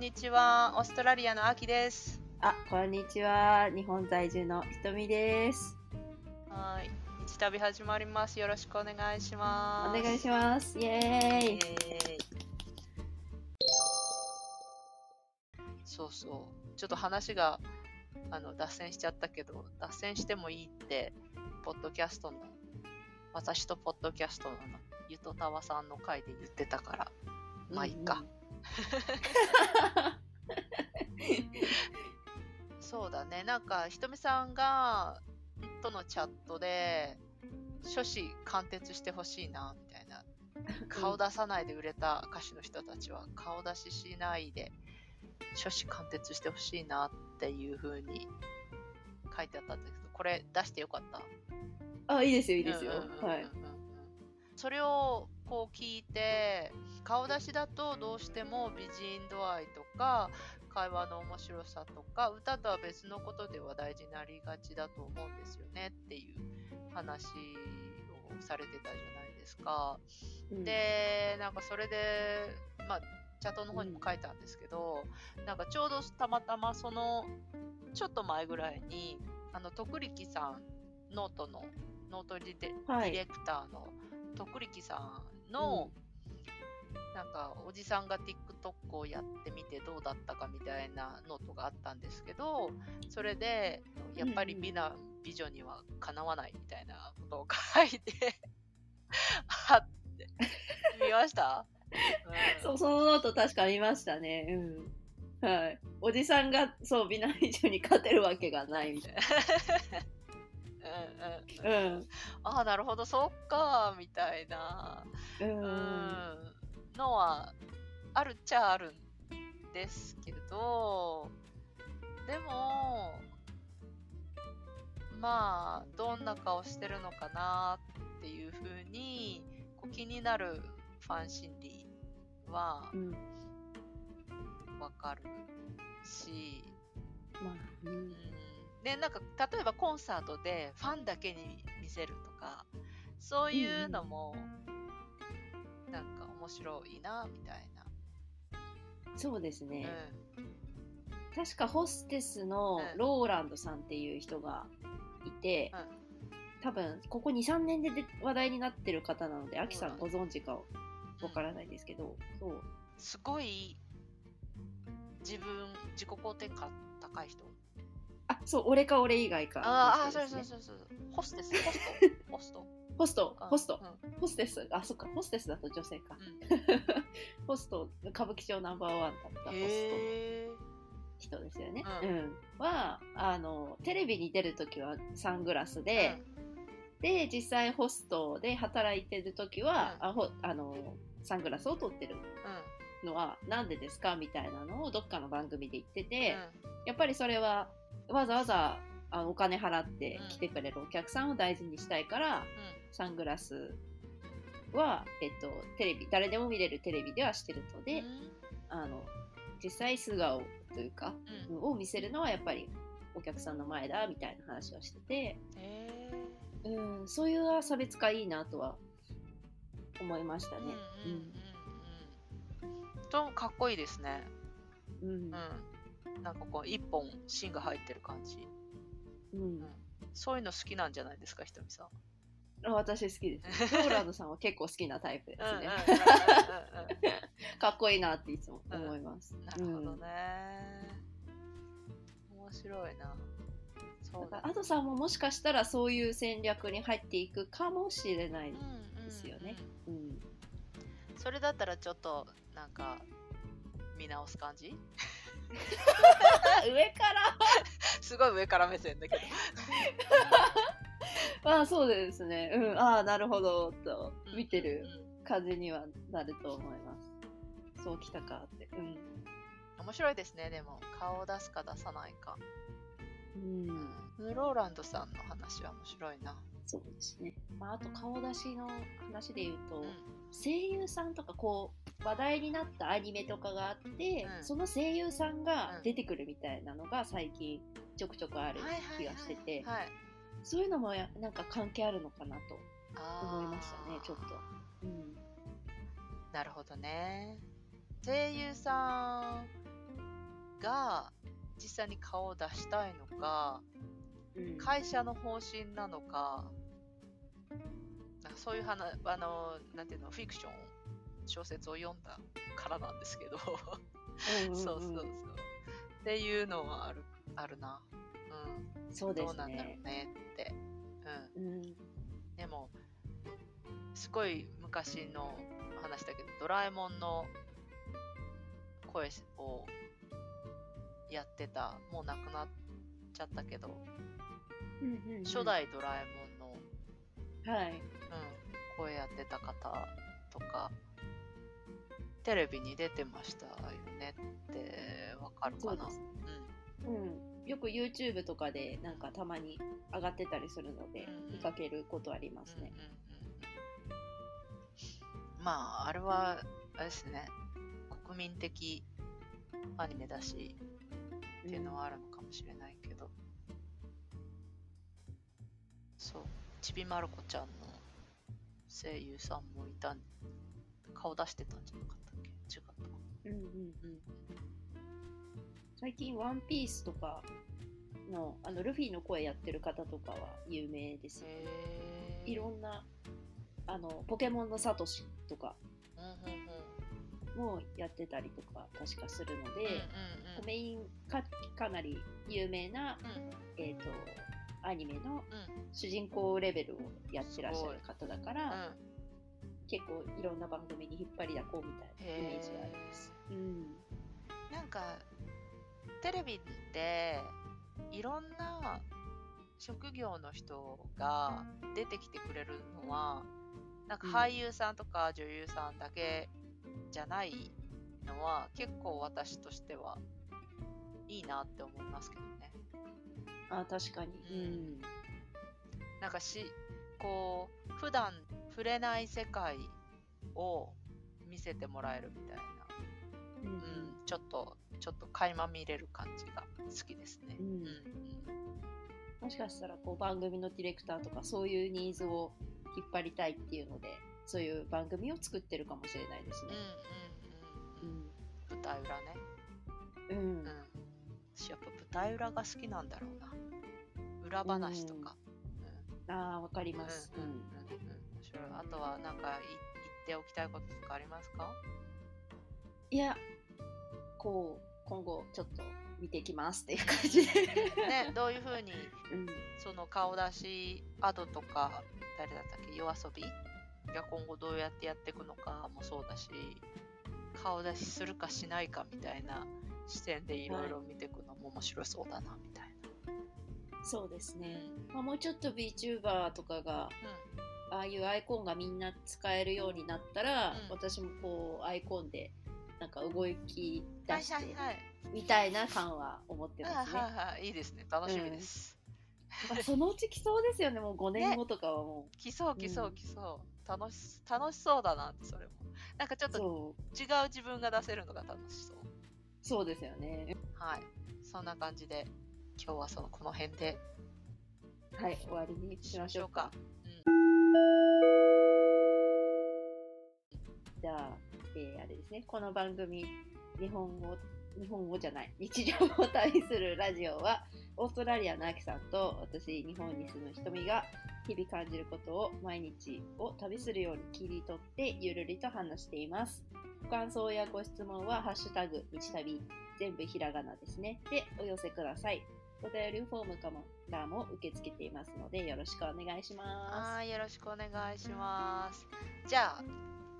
んにちは。オーストラリアのアキです。あ、こんにちは。日本在住のひとみです。はい。日旅始まります。よろしくお願いしおます。願いします。イエイーイ。エーイそうそう。ちょっと話があの脱線しちゃったけど、脱線してもいいって、ポッドキャストの、私とポッドキャストのゆとたわさんの回で言ってたから、まあいいか。そうだね。なんか、ひとみさんが、とのチャットで、書士貫徹してほしいな、みたいな。顔出さないで売れた歌手の人たちは、顔出ししないで、書士貫徹してほしいなっていう風に書いてあったんですけど、これ出してよかった？あ、いいですよ、いいですよはい。それをこう聞いて顔出しだとどうしても美人度合いとか会話の面白さとか歌とは別のことでは大事になりがちだと思うんですよねっていう話をされてたじゃないですか。うん、でなんかそれでまあチャットの方にも書いたんですけど、なんかちょうどたまたまそのちょっと前ぐらいにあの徳力さんノートのノートディレはいディレクターの徳力さんの、なんかおじさんが TikTok をやってみてどうだったかみたいなノートがあったんですけどそれでやっぱり美な美女にはかなわないみたいなことを書いて あって見ました、うんそう、そのノート確か見ましたね。うん。はい。おじさんが、そう、美男美女に勝てるわけがないみたいうん うんうんな。うん。ああなるほどそっかみたいな、う。うんん、のはあるっちゃあるんですけどでもまあどんな顔してるのかなっていうふうにこう気になるファン心理はうん。わかるし、まあ、ううんん。でなんか例えばコンサートでファンだけに見せるとかそういうのも、なんか面白いなみたいな。そうですね。うん確かホステスのうんローランドさんっていう人がいて、多分ここ23年でで話題になってる方なのでアキさんご存知かわからないですけど、そうすごい自分自己肯定感高い人。あそう俺か俺以外かああ、そうそうそうそう。ホステス、ホスト、ホスト。ホストあホスト。うん。ホステスあそっか。ホステスだと女性か。うん。ホスト歌舞伎町ナンバーワンだったホスト。人ですよね、ううん。んはあのテレビに出るときはサングラスで、で実際ホストで働いてるときは、うん。あほあのサングラスを取ってる。のはなんでですかみたいなのをどっかの番組で言ってて、うん。やっぱりそれはわざわざあのお金払って来てくれるお客さんを大事にしたいから、サングラスは、えっと、テレビ誰でも見れるテレビではしてるので、うんあの実際素顔というか、うんを見せるのはやっぱりお客さんの前だみたいな話をしてて、へえ。うん、そういう差別化いいなとは思いましたね。うんうんうんうん。とかっこいいですね。うんうん。なんかこう一本芯が入ってる感じ。うんそういうの好きなんじゃないですか、ひとみさん。あ私好きです。ローランドさんは結構好きなタイプですね。かっこいいなっていつも思います。なるほどね。面白いな。そうだらアドさんももしかしたらそういう戦略に入っていくかもしれない。ですよね。うん、うんそれだったらちょっとなんか見直す感じ？上から すごい上から目線だけど。まあそうですね。うん、ああ、なるほど、と見てるうん感じにはなると思います。そうきたかって。うん。面白いですね、でも。顔を出すか出さないか。うん、ムローランドさんの話は面白いな。そうですね。まあ、あと顔出しの話で言うと、うん声優さんとかこう話題になったアニメとかがあって、うんその声優さんうんが出てくるみたいなのが最近ちょくちょくある気がしてて、はい。そういうのもやなんか関係あるのかなと思いましたねちょっと。うんなるほどね。声優さんが実際に顔を出したいのか、うん会社の方針なのか、なんかそういう話、あの、なんていうの、フィクション、小説を読んだからなんですけど、うそうそうそう。っていうのはある、あるな。うん。そうですどうなんだろねうねって。うん。うんでも、すごい昔の話だけど、ドラえもんの声をやってた、もう亡くなっちゃったけど、うんうんうん初代ドラえもんの、はいうん、声やってた方とか、テレビに出てましたよねってわかるかな。そうです。うん、よく YouTube とかでなんかたまに上がってたりするのでうん。うん見かけることありますね。うんうんうんうん。まあ、あれは、あれですね、国民的アニメだし、っていうのはあるのかもしれないけど、そう、ちびまる子ちゃんの声優さんもいたん顔出してたんじゃなかったっけ？違ったか。うんうんうん。最近ワンピースとかのあのルフィの声やってる方とかは有名ですよ。へー。いろんなあのポケモンのサトシとかうんうんうんもやってたりとか確かするので、メインかかなり有名な、うん。えー、とアニメのうん。主人公レベルをやってらっしゃる方だから、うん結構いろんな番組に引っ張りだこうみたいなイメージがあります。うん。なんかテレビっていろんな職業の人が出てきてくれるのはなんかうん。俳優さんとか女優さんだけじゃないのは結構私としてはいいなって思いますけどね。あ確かに、うん。なんかしこう普段触れない世界を見せてもらえるみたいな。うんうんうん、ちょっと、ちょっと垣間見れる感じが好きですね。うんうんもしかしたらこう番組のディレクターとかそういうニーズを引っ張りたいっていうのでそういう番組を作ってるかもしれないですね。うんうんうんうん舞台裏ね。うんうんうん。私やっぱ舞台裏が好きなんだろうな。裏話とか。ああわかりうんます。うんうんうんうん面白いあとはなんかい言っておきたいこととかありますか？いやこう今後ちょっと見ていきますっていう感じで。ね、どういうふうにうん。その顔出しアドとか誰だったっけ？夜遊び？が今後どうやってやっていくのかもそうだし顔出しするかしないかみたいな視点でいろいろ見ていくのも面白そうだなみたいそうですな。ね。まあ、もうちょっと VTuber とかがいうアイコンがみんな使えるようになったら、うん私もこうアイコンでなんか動きはい出してはいはい。みたいな感は思ってはいますね。はいはい。いいですね。楽しみです。まあそのうち来そうですよね、もう5年後とかはも来そう来そううん来そう。楽し楽しそうだなってそれも。なんかちょっう。と。違う自分が出せるのが楽しそう。そうですよね。はい。そんな感じで今日はそのこの辺ではい、終わりにしましょうか。。じゃあ、えーあれですね、この番組、日本語、日本語じゃない、日常を旅するラジオは、オーストラリアのアキさんと私、日本に住む瞳が、日々感じることを毎日を旅するように切り取って、ゆるりと話しています。ご感想やご質問は、ハッシュタグ、日旅、全部ひらがなですね。で、お寄せください。お便りフォームからも受け付けていますので、よろしくお願いしまはい、よろしくお願いします。じゃあ、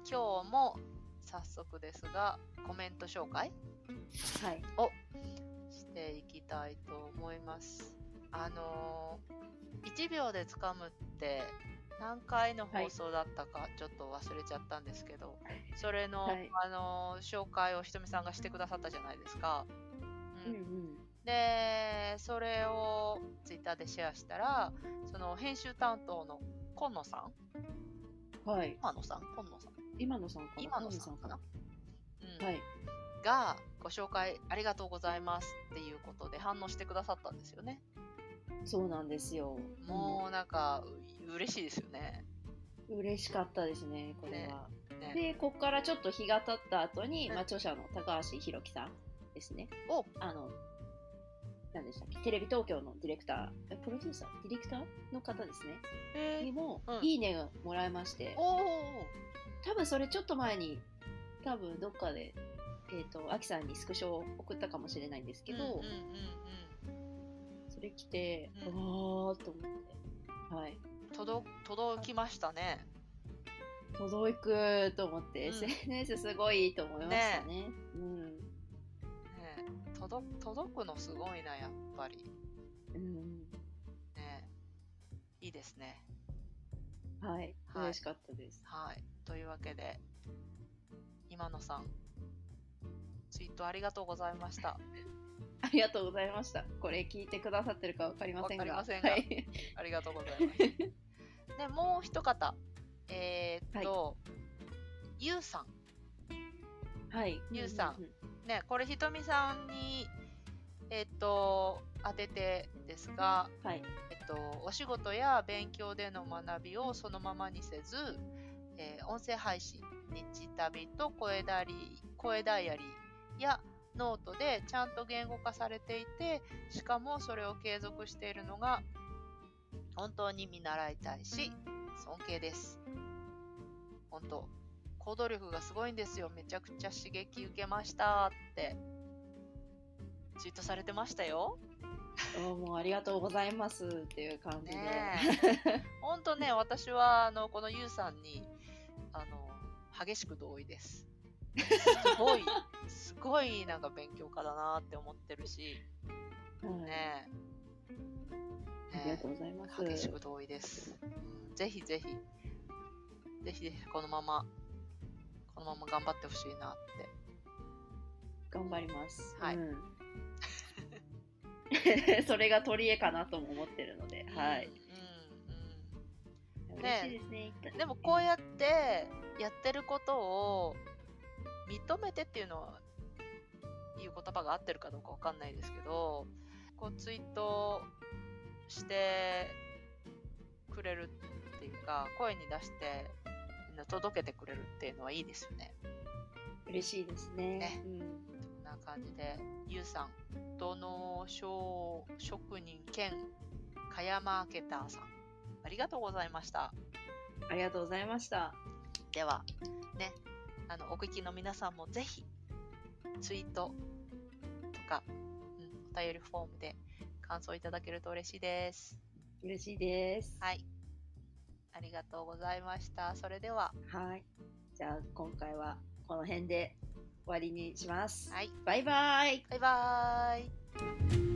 今日も早速ですが、コメント紹介す。はい。していきたいと思います。あのー、1秒で掴むって何回の放送だったかちょっと忘れちゃったんですけど、それの、はいあのー紹介をひとみさんがしてくださったじゃないですか。うんうんうん。で、それをツイッターでシェアしたら、その編集担当の今野さん？はい。今野さん？今野さん今野さんかな？今野さんかな、うんはい。がご紹介ありがとうございますっていうことで反応してくださったんですよね。そうなんですよ。もうなんかう嬉しいですよね。うん、嬉しかったですね、これは。ねで、ここからちょっと日が経った後に、うんまあ、著者の高橋弘樹さんでですね。おあの、何でしたっけ？テレビ東京のディレクター、えプロデューサー？ディレクターの方ですね。えー、にもう、んいいねがもらえまして、おお多分それちょっと前に、多分どっかで、えっ、と、アキさんにスクショを送ったかもしれないんですけど、うんうんうんそれ来て、うんわーっと思って、はい。うん、届届きましたね。届くと思って、うん SNS すごいと思いましたね。うん。ね届届くのすごいなやっぱり。うん。ねいいですね。はい。はい嬉しかったです。はい。というわけで、今野さん、ツイートありがとうございました。ありがとうございました。これ聞いてくださってるかわかりませんが。わかりませんがはい。ありがとうございます。で、もう一方、えーっと、ゆうさん。はい。ゆうさんうんうんね、これひとみさんに、えーっと、当ててですが、うんはい。えっと、お仕事や勉強での学びをそのままにせず、えー音声配信、日旅と声ダリ声ダイアリーやノートでちゃんと言語化されていて、しかもそれを継続しているのが本当に見習いたいし、尊敬です。本当、行動力がすごいんですよ。めちゃくちゃ刺激受けましたってツイートされてましたよ。どうもありがとうございますっていう感じで。ねえ。ほんとね、私は、あの、このゆうさんに、あの、激しく同意です。すごい、すごいなんか勉強家だなって思ってるし、はいねえ。ありがとうございます。激しく同意です。うんぜひぜひ、ぜひぜひこのまま、このまま頑張ってほしいなって。頑張ります。はいうん それが取り柄かなとも思ってるので、はい。うん。うん嬉しいですね。うん。でもこうやって、やってることを認めてっていうのは、いう言葉が合ってるかどうかわかんないですけど、こうツイートしてくれるっていうか、声に出してみんな届けてくれるっていうのはいいですよね。嬉しいですね。ねうんこんな感じで、ゆうさん、土の小職人兼茅マーケターさん、ありがとうございました。ありがとうございました。では、ね、あの、お聞きの皆さんもぜひ、ツイートとか、うん、お便りフォームで感想いただけると嬉しいです。嬉しいです。はい。ありがとうございました。それでは、はい。じゃあ、今回はこの辺で終わりにします。はい。バイバイ。バイバーイ。